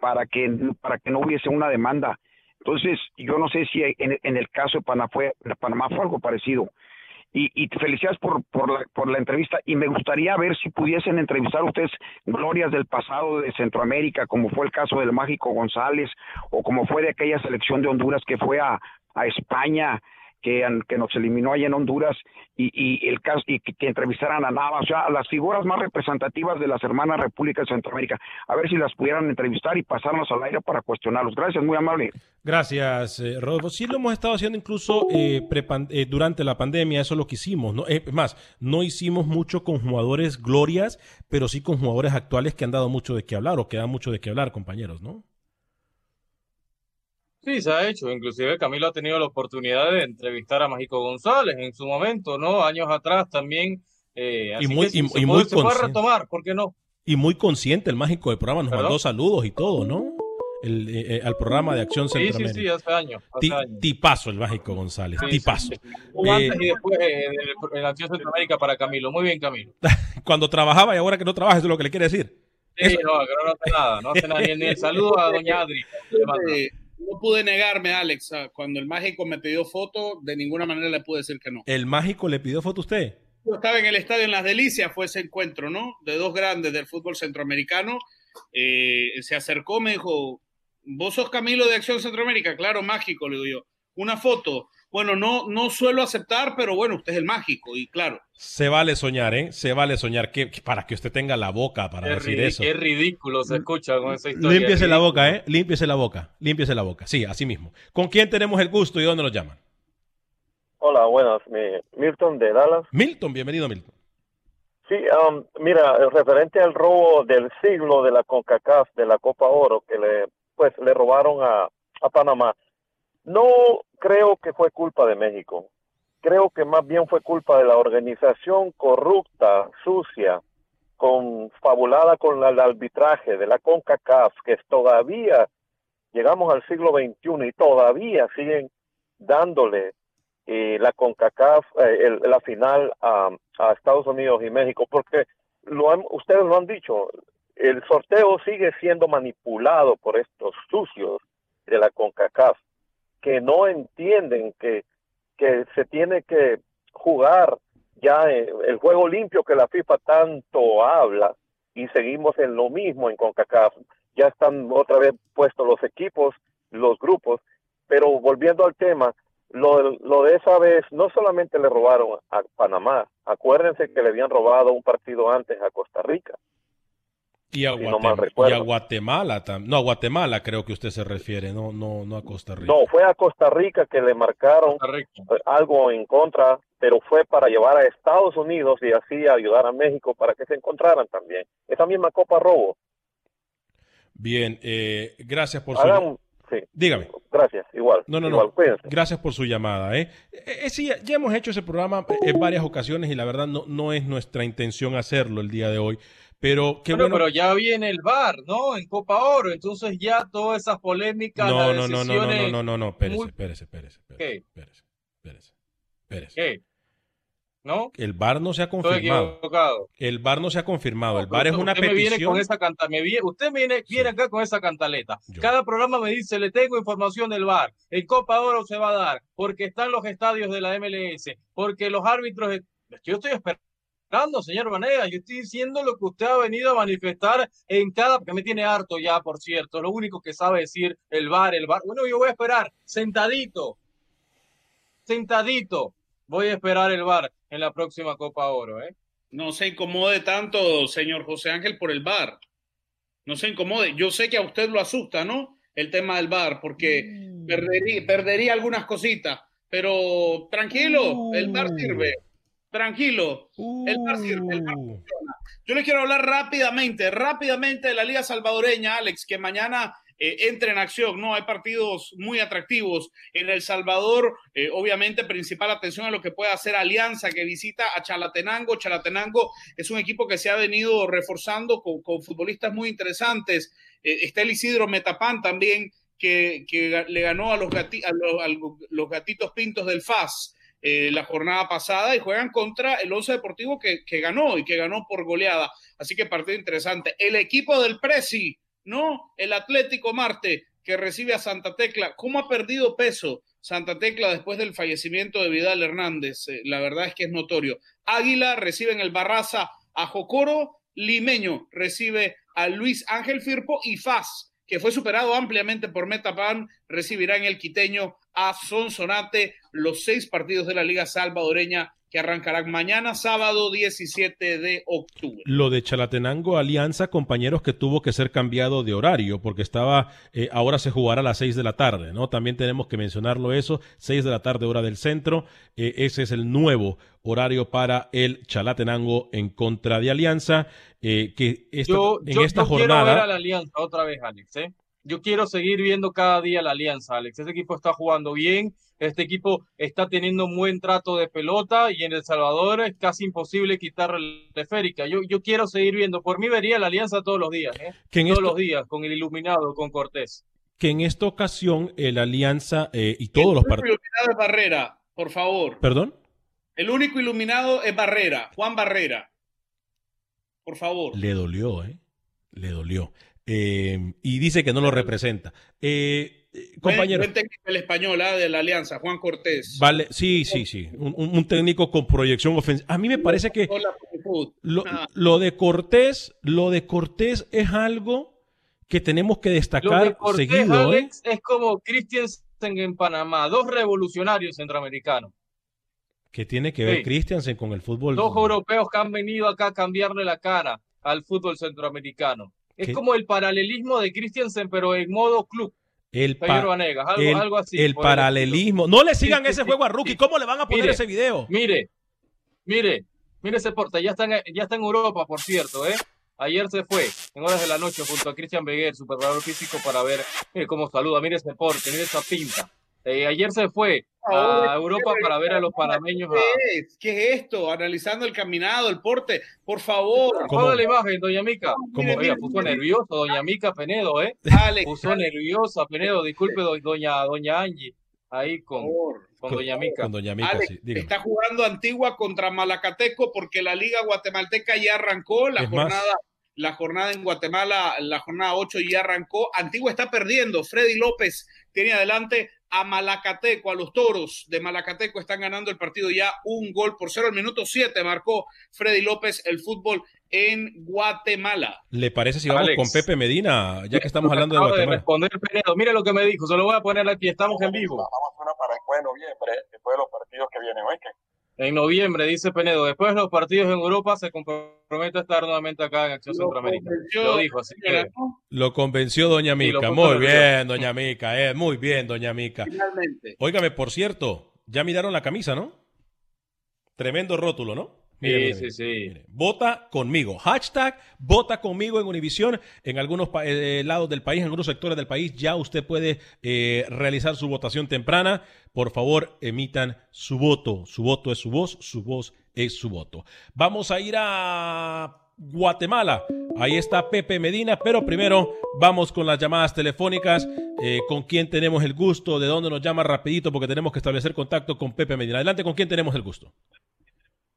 para que, para que no hubiese una demanda. Entonces, yo no sé si en, en el caso de Panamá fue, Panamá fue algo parecido y, y felicidades por, por, la, por la entrevista. Y me gustaría ver si pudiesen entrevistar ustedes glorias del pasado de Centroamérica, como fue el caso del Mágico González o como fue de aquella selección de Honduras que fue a, a España que, que nos eliminó allá en Honduras y, el caso y que, entrevistaran a Nava, o sea, a las figuras más representativas de las hermanas repúblicas de Centroamérica, a ver si las pudieran entrevistar y pasarnos al aire para cuestionarlos. Gracias, muy amable. Gracias, eh, Rodolfo. Sí lo hemos estado haciendo incluso eh, eh, durante la pandemia, eso es lo que hicimos. ¿no? Es más, no hicimos mucho con jugadores glorias, pero sí con jugadores actuales que han dado mucho de qué hablar o que dan mucho de qué hablar, compañeros, ¿no? Sí, se ha hecho. Inclusive Camilo ha tenido la oportunidad de entrevistar a Mágico González en su momento, ¿no? Años atrás también. Eh, y muy, y, se, muy puede, retomar, ¿por qué no? Y muy consciente el Mágico del programa, nos mandó saludos y todo, ¿no? El, eh, eh, al programa de Acción Centroamérica. Sí, sí, sí, hace años. Tipazo el Mágico González, tipazo. antes y después en Acción Centroamérica para Camilo. Muy bien, Camilo. Cuando trabajaba y ahora que no trabaja, eso es lo que le quiere decir. Sí, no, que no hace nada, no hace nada. Ni, el saludo a doña Adri no pude negarme, Alex. Cuando el mágico me pidió foto, de ninguna manera le pude decir que no. ¿El mágico le pidió foto a usted? Yo estaba en el estadio en Las Delicias, fue ese encuentro, ¿no? De dos grandes del fútbol centroamericano. Eh, se acercó, me dijo, ¿vos sos Camilo de Acción Centroamérica? Claro, mágico, le digo yo. Una foto bueno, no, no suelo aceptar, pero bueno, usted es el mágico y claro. Se vale soñar, ¿eh? Se vale soñar que, para que usted tenga la boca para decir eso. Qué ridículo se escucha con esa historia. Límpiese la boca, ¿eh? Límpiese la boca, límpiese la boca. Sí, así mismo. ¿Con quién tenemos el gusto y dónde nos llaman? Hola, buenas. Milton de Dallas. Milton, bienvenido, Milton. Sí, um, mira, referente al robo del siglo de la CONCACAF, de la Copa Oro, que le, pues, le robaron a, a Panamá. No creo que fue culpa de México. Creo que más bien fue culpa de la organización corrupta, sucia, confabulada con el arbitraje de la CONCACAF, que todavía llegamos al siglo XXI y todavía siguen dándole eh, la CONCACAF, eh, la final a, Estados Unidos y México, porque lo ustedes lo han dicho, el sorteo sigue siendo manipulado por estos sucios de la CONCACAF que no entienden que, que se tiene que jugar ya el juego limpio que la FIFA tanto habla y seguimos en lo mismo en CONCACAF. Ya están otra vez puestos los equipos, los grupos, pero volviendo al tema, lo, lo de esa vez no solamente le robaron a Panamá, acuérdense que le habían robado un partido antes a Costa Rica. Y a, Guatemala, no a Guatemala creo que usted se refiere, no, no, no a Costa Rica. No, fue a Costa Rica que le marcaron algo en contra, pero fue para llevar a Estados Unidos y así ayudar a México para que se encontraran también. Esa misma Copa Robo. Bien, eh, gracias por su... Sí. Dígame. Gracias, igual. No, no, igual, no. cuídense. Gracias por su llamada. ¿eh? Eh, eh, sí, ya hemos hecho ese programa en varias ocasiones y la verdad no, no es nuestra intención hacerlo el día de hoy. Pero qué Bueno, bueno. pero ya viene el VAR, ¿no? En Copa Oro, entonces ya todas esas polémicas, No, las no, no, no, no, no, no, no, espérese, muy- espérese, espérese, ¿Qué? espérese, espérese, espérese. ¿Qué? ¿No? El VAR no se ha confirmado. El VAR no se ha confirmado. El VAR es usted una me viene petición. con esa canta, me viene, usted viene, viene acá con esa cantaleta. Cada programa me dice, le tengo información del VAR. En Copa Oro se va a dar, porque están los estadios de la MLS, porque los árbitros. Yo estoy esperando, señor Vanega. Yo estoy diciendo lo que usted ha venido a manifestar en cada. que me tiene harto ya, por cierto. Lo único que sabe decir el VAR, el VAR. Bueno, yo voy a esperar, sentadito. Sentadito. Voy a esperar el VAR en la próxima Copa Oro, ¿eh? No se incomode tanto, señor José Ángel, por el bar. No se incomode. Yo sé que a usted lo asusta, ¿no? El tema del bar, porque Mm. perdería, perdería algunas cositas. Pero tranquilo, el bar sirve. Tranquilo, el bar sirve, el bar funciona. Yo le quiero hablar rápidamente, rápidamente de la Liga Salvadoreña, Alex, que mañana eh, entre en acción, ¿no? Hay partidos muy atractivos en El Salvador, eh, obviamente principal atención a lo que puede hacer Alianza, que visita a Chalatenango. Chalatenango es un equipo que se ha venido reforzando con, con futbolistas muy interesantes. Eh, está el Isidro Metapán también, que, que le ganó a los, gati- a los, a los gatitos pintos del FAS. Eh, la jornada pasada y juegan contra el Once Deportivo que, que ganó y que ganó por goleada. Así que partido interesante. El equipo del Presi, ¿no? El Atlético Marte que recibe a Santa Tecla. ¿Cómo ha perdido peso Santa Tecla después del fallecimiento de Vidal Hernández? Eh, la verdad es que es notorio. Águila recibe en el Barraza a Jocoro. Limeño recibe a Luis Ángel Firpo y Faz que fue superado ampliamente por Metapan, recibirá en el quiteño a Sonsonate los seis partidos de la Liga Salvadoreña que arrancarán mañana, sábado 17 de octubre. Lo de Chalatenango Alianza, compañeros, que tuvo que ser cambiado de horario, porque estaba, eh, ahora se jugará a las 6 de la tarde, ¿no? También tenemos que mencionarlo eso, 6 de la tarde, hora del centro. Eh, ese es el nuevo horario para el Chalatenango en contra de Alianza, eh, que esta- Yo, en yo- esta yo quiero ver a jornada... la Alianza otra vez, Alex. ¿eh? Yo quiero seguir viendo cada día la Alianza, Alex. Este equipo está jugando bien, este equipo está teniendo un buen trato de pelota y en El Salvador es casi imposible quitarle la esférica. Yo, yo quiero seguir viendo. Por mí vería la Alianza todos los días, ¿eh? Que en todos esto- los días, con el iluminado, con Cortés. que en esta ocasión el Alianza eh, y todos los El único partidos... iluminado es Barrera, por favor. ¿Perdón? El único iluminado es Barrera, Juan Barrera. Por favor. Le dolió, ¿eh? Le dolió. Eh, y dice que no lo representa. Eh, eh, compañero, Buen, buen técnico el español ¿ah? de la Alianza, Juan Cortés. vale, sí, sí, sí. Un, técnico con proyección ofensiva. A mí me parece que lo, Ah, lo de Cortés, lo de Cortés es algo que tenemos que Lo destacar de Cortés, seguido, ¿eh? Alex, es como Christiansen en Panamá, dos revolucionarios centroamericanos. Que tiene que ver Sí. Christiansen con el fútbol. Dos europeos que han venido acá a cambiarle la cara al fútbol centroamericano. Es ¿Qué? como el paralelismo de Christiansen, pero en modo club. El, pa- Vanegas, algo, el- algo así. el paralelismo. No le sigan Sí, ese sí, juego a Rookie. sí. ¿Cómo le van a poner Mire, ese video? Mire, mire, mire ese porte. Ya está, en, ya está en Europa, por cierto, ¿eh? Ayer se fue, en horas de la noche, junto a Cristian Beguer, su preparador físico, para ver mire cómo saluda. Mire ese porte, mire esa pinta. Eh, ayer se fue a Europa para ver a los panameños. ¿Qué es? ¿Qué es esto? Analizando el caminado, el porte. Por favor. Ponga la imagen, doña Mica. Mire, Oiga, puso mire. nervioso doña Mica Penedo, ¿eh? Alex, Puso nerviosa Penedo, disculpe do- doña, doña Angie, ahí con, con doña Mica. Con Doña Mica, Alex, sí. dígame. está jugando Antigua contra Malacateco porque la Liga Guatemalteca ya arrancó, la Es más. jornada, la jornada en Guatemala, la jornada 8 ya arrancó. Antigua está perdiendo. Freddy López tiene adelante a Malacateco, a los toros de Malacateco están ganando el partido ya un gol por cero. El minuto 7 marcó Freddy López el fútbol en Guatemala. ¿Le parece si vamos Alex. con Pepe Medina, ya que estamos hablando de Guatemala? responder Penedo. Mire lo que me dijo, se lo voy a poner aquí, estamos en vivo. Vamos a hacer una para después de noviembre, después de los partidos que vienen, ¿oíste? En noviembre, dice Penedo, después de los partidos en Europa se compromete a estar nuevamente acá en Acción Lo Centroamérica. Lo dijo, así que Lo convenció Doña Mica. muy bien, Doña Mica. Eh, muy bien, Doña Mica. Finalmente. Óigame, por cierto, ya miraron la camisa, ¿no? Tremendo rótulo, ¿no? Sí, sí, sí. vota conmigo. Hashtag vota conmigo en Univisión. En algunos eh, lados del país, en algunos sectores del país, ya usted puede eh, realizar su votación temprana. Por favor, emitan su voto. Su voto es su voz, su voz es su voto. Vamos a ir a Guatemala. Ahí está Pepe Medina, pero primero vamos con las llamadas telefónicas. Eh, ¿Con quién tenemos el gusto? ¿De dónde nos llama rapidito? Porque tenemos que establecer contacto con Pepe Medina. Adelante, ¿con quién tenemos el gusto?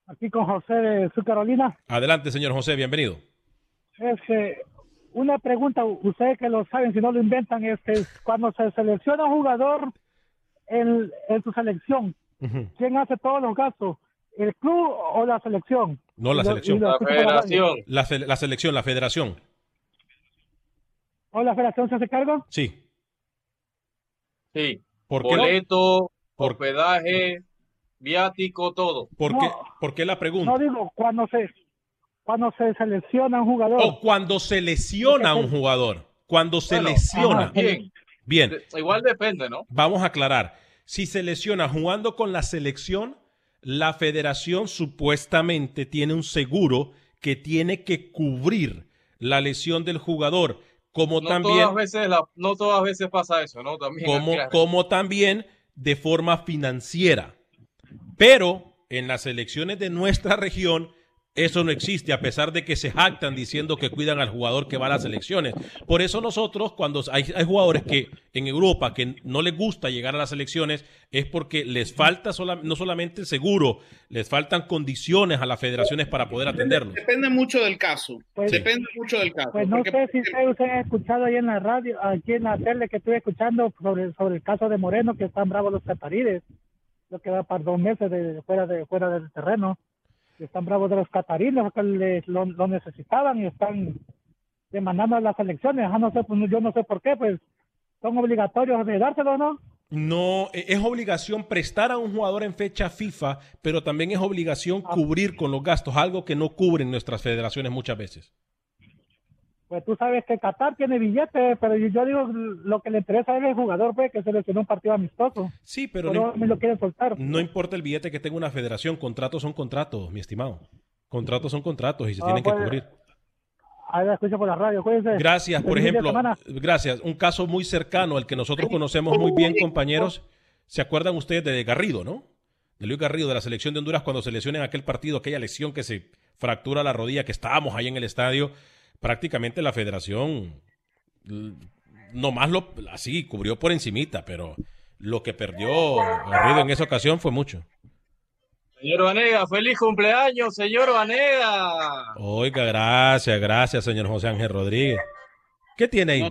Aquí con José de su Carolina. Adelante, señor José, bienvenido. Este, una pregunta, ustedes que lo saben, si no lo inventan, este, cuando se selecciona un jugador en, su selección, ¿quién hace todos los gastos? ¿El club o la selección? No, la selección. la federación. La, selección, la federación. ¿O la federación se hace cargo? Sí. Sí. ¿Por Boleto, por... hospedaje, viático, todo. ¿Por, qué, ¿Por qué la pregunta? No digo, cuando se, cuando se selecciona un jugador. O cuando se lesiona un jugador. Cuando se lesiona. bien. Bien. Igual depende, ¿no? Vamos a aclarar. Si se lesiona jugando con la selección, la federación supuestamente tiene un seguro que tiene que cubrir la lesión del jugador. Como no también. Todas veces no todas veces pasa eso, ¿no? También como, como también de forma financiera. Pero en las elecciones de nuestra región, eso no existe, a pesar de que se jactan diciendo que cuidan al jugador que va a las elecciones. Por eso nosotros, cuando hay, jugadores que en Europa que no les gusta llegar a las elecciones, es porque les falta no solamente el seguro, les faltan condiciones a las federaciones para poder atenderlos. Depende mucho del caso. Pues, depende mucho del caso. Pues no sé si ustedes han escuchado ahí en la radio, aquí en la tele que estuve escuchando sobre, sobre el caso de Moreno, que están bravos los catarides que va para dos meses de fuera de fuera del terreno. Están bravos de los catarines, que les, lo, necesitaban y están demandando a las elecciones. Ah, no sé, pues, yo no sé por qué, pues son obligatorios de dárselo, ¿no? No, e, es obligación prestar a un jugador en fecha FIFA, pero también es obligación ah. cubrir con los gastos, algo que no cubren nuestras federaciones muchas veces. Pues tú sabes que Qatar tiene billetes, pero yo digo lo que le interesa es el jugador, pues, que seleccionó un partido amistoso. Sí, pero no, me lo quieren soltar. No importa el billete que tenga una federación, contratos son contratos, mi estimado. Contratos son contratos y se ah, tienen que pues, cubrir. Ahí escucho por la radio, Gracias, por ejemplo, gracias. Un caso muy cercano al que nosotros conocemos muy bien, compañeros. ¿Se acuerdan ustedes de Garrido, no? De Luis Garrido, de la selección de Honduras, cuando se lesiona en aquel partido, aquella lesión que se fractura la rodilla, que estábamos ahí en el estadio prácticamente la federación nomás lo así cubrió por encimita, pero lo que perdió Garrido en esa ocasión fue mucho. Señor Vanega, feliz cumpleaños, señor Vanega. Oiga, gracias, gracias, señor José Ángel Rodríguez. ¿Qué tiene ahí?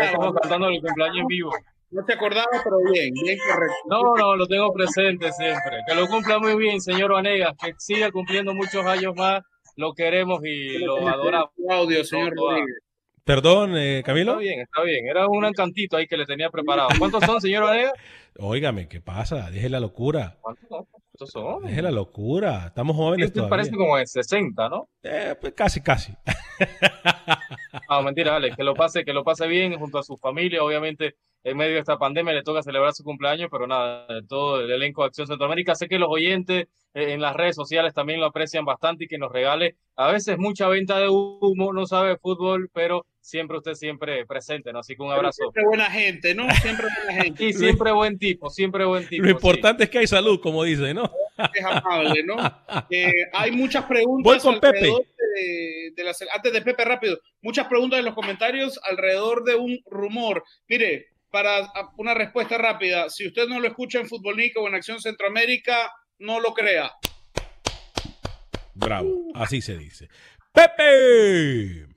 estamos cantando el cumpleaños en vivo. No te acordaba, pero bien, bien correcto. No, no, lo tengo presente siempre. Que lo cumpla muy bien, señor Vanega, que siga cumpliendo muchos años más lo queremos y lo adoramos. Audio, señor Rodríguez. Perdón, eh, Camilo. Está bien, está bien. Era un encantito ahí que le tenía preparado. ¿Cuántos son, señor Vanega? Óigame, ¿qué pasa? Deje la locura. ¿Cuántos son? Deje la locura. Estamos jóvenes todavía. parece como de 60, ¿no? Eh, pues casi, casi. no, mentira, dale. Que lo pase, que lo pase bien junto a su familia. Obviamente, en medio de esta pandemia le toca celebrar su cumpleaños, pero nada, todo el elenco de Acción Centroamérica. Sé que los oyentes eh, en las redes sociales también lo aprecian bastante y que nos regale a veces mucha venta de humo, no sabe fútbol, pero siempre usted siempre presente, ¿no? Así que un abrazo. Siempre buena gente, ¿no? Siempre buena gente. y siempre buen tipo, siempre buen tipo. Lo importante es que hay salud, como dice, ¿no? Es amable, ¿no? Eh, hay muchas preguntas. Voy con Pepe. De, antes de Pepe, rápido, muchas preguntas en los comentarios alrededor de un rumor. Mire, para una respuesta rápida, si usted no lo escucha en Fútbol o en Acción Centroamérica, no lo crea. Bravo, así se dice. Pepe.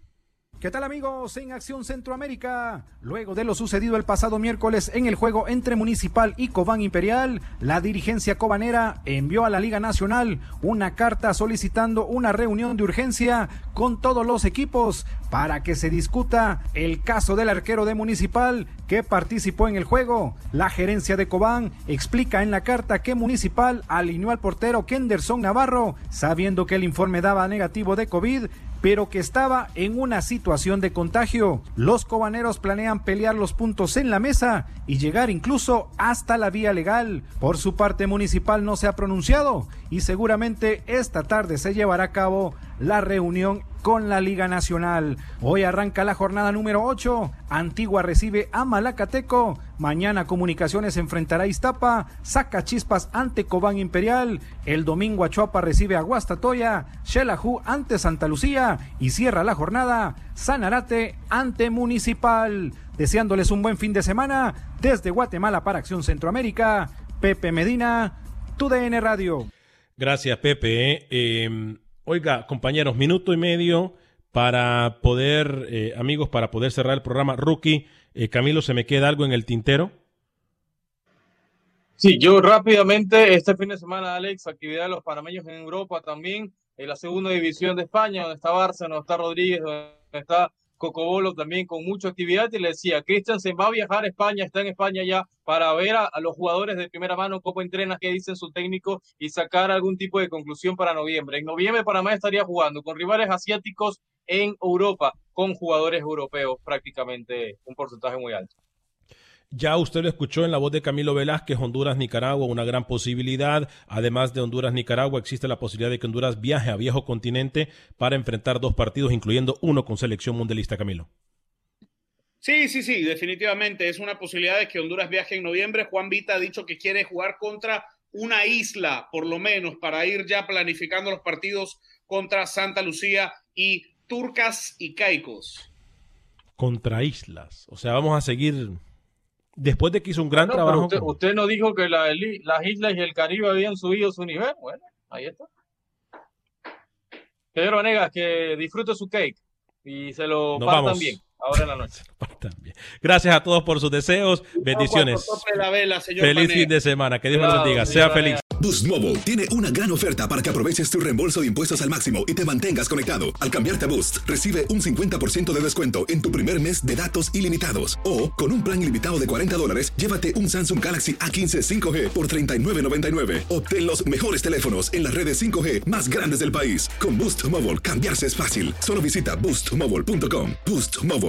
¿Qué tal amigos en Acción Centroamérica? Luego de lo sucedido el pasado miércoles en el juego entre Municipal y Cobán Imperial, la dirigencia cobanera envió a la Liga Nacional una carta solicitando una reunión de urgencia con todos los equipos para que se discuta el caso del arquero de Municipal que participó en el juego. La gerencia de Cobán explica en la carta que Municipal alineó al portero Kenderson Navarro, sabiendo que el informe daba negativo de COVID pero que estaba en una situación de contagio. Los cobaneros planean pelear los puntos en la mesa y llegar incluso hasta la vía legal. Por su parte municipal no se ha pronunciado y seguramente esta tarde se llevará a cabo la reunión con la Liga Nacional. Hoy arranca la jornada número 8. Antigua recibe a Malacateco. Mañana Comunicaciones enfrentará a Iztapa. Saca chispas ante Cobán Imperial. El domingo Achuapa recibe a Guastatoya. Xelajú ante Santa Lucía. Y cierra la jornada Sanarate ante Municipal. Deseándoles un buen fin de semana. Desde Guatemala para Acción Centroamérica. Pepe Medina, TUDN Radio. Gracias, Pepe. Eh, Oiga, compañeros, minuto y medio para poder, eh, amigos, para poder cerrar el programa. Rookie, eh, Camilo, ¿se me queda algo en el tintero? Sí, yo rápidamente, este fin de semana, Alex, actividad de los panameños en Europa también, en la segunda división de España, donde está Barça, donde está Rodríguez, donde está Cocobolo también con mucha actividad y le decía, Cristian se va a viajar a España, está en España ya para ver a, los jugadores de primera mano cómo entrena, qué dicen su técnico y sacar algún tipo de conclusión para noviembre. En noviembre Panamá estaría jugando con rivales asiáticos en Europa, con jugadores europeos prácticamente un porcentaje muy alto. Ya usted lo escuchó en la voz de Camilo Velázquez, Honduras-Nicaragua, una gran posibilidad. Además de Honduras-Nicaragua, existe la posibilidad de que Honduras viaje a viejo continente para enfrentar dos partidos, incluyendo uno con selección mundialista, Camilo. Sí, sí, sí, definitivamente. Es una posibilidad de que Honduras viaje en noviembre. Juan Vita ha dicho que quiere jugar contra una isla, por lo menos, para ir ya planificando los partidos contra Santa Lucía y Turcas y Caicos. Contra islas. O sea, vamos a seguir después de que hizo un gran trabajo. Usted, no dijo que las islas y el Caribe habían subido su nivel. Bueno, ahí está. Pedro Negas, que disfrute su cake y se lo partan bien ahora en la noche. Gracias a todos por sus deseos. Bendiciones. Feliz fin de semana. Que Dios los bendiga. Sea feliz. Boost Mobile tiene una gran oferta para que aproveches tu reembolso de impuestos al máximo y te mantengas conectado. Al cambiarte a Boost, recibe un 50% de descuento en tu primer mes de datos ilimitados. O, con un plan ilimitado de 40 dólares, llévate un Samsung Galaxy A15 5G por $39.99. Obtén los mejores teléfonos en las redes 5G más grandes del país. Con Boost Mobile, cambiarse es fácil. Solo visita boostmobile.com. Boost Mobile,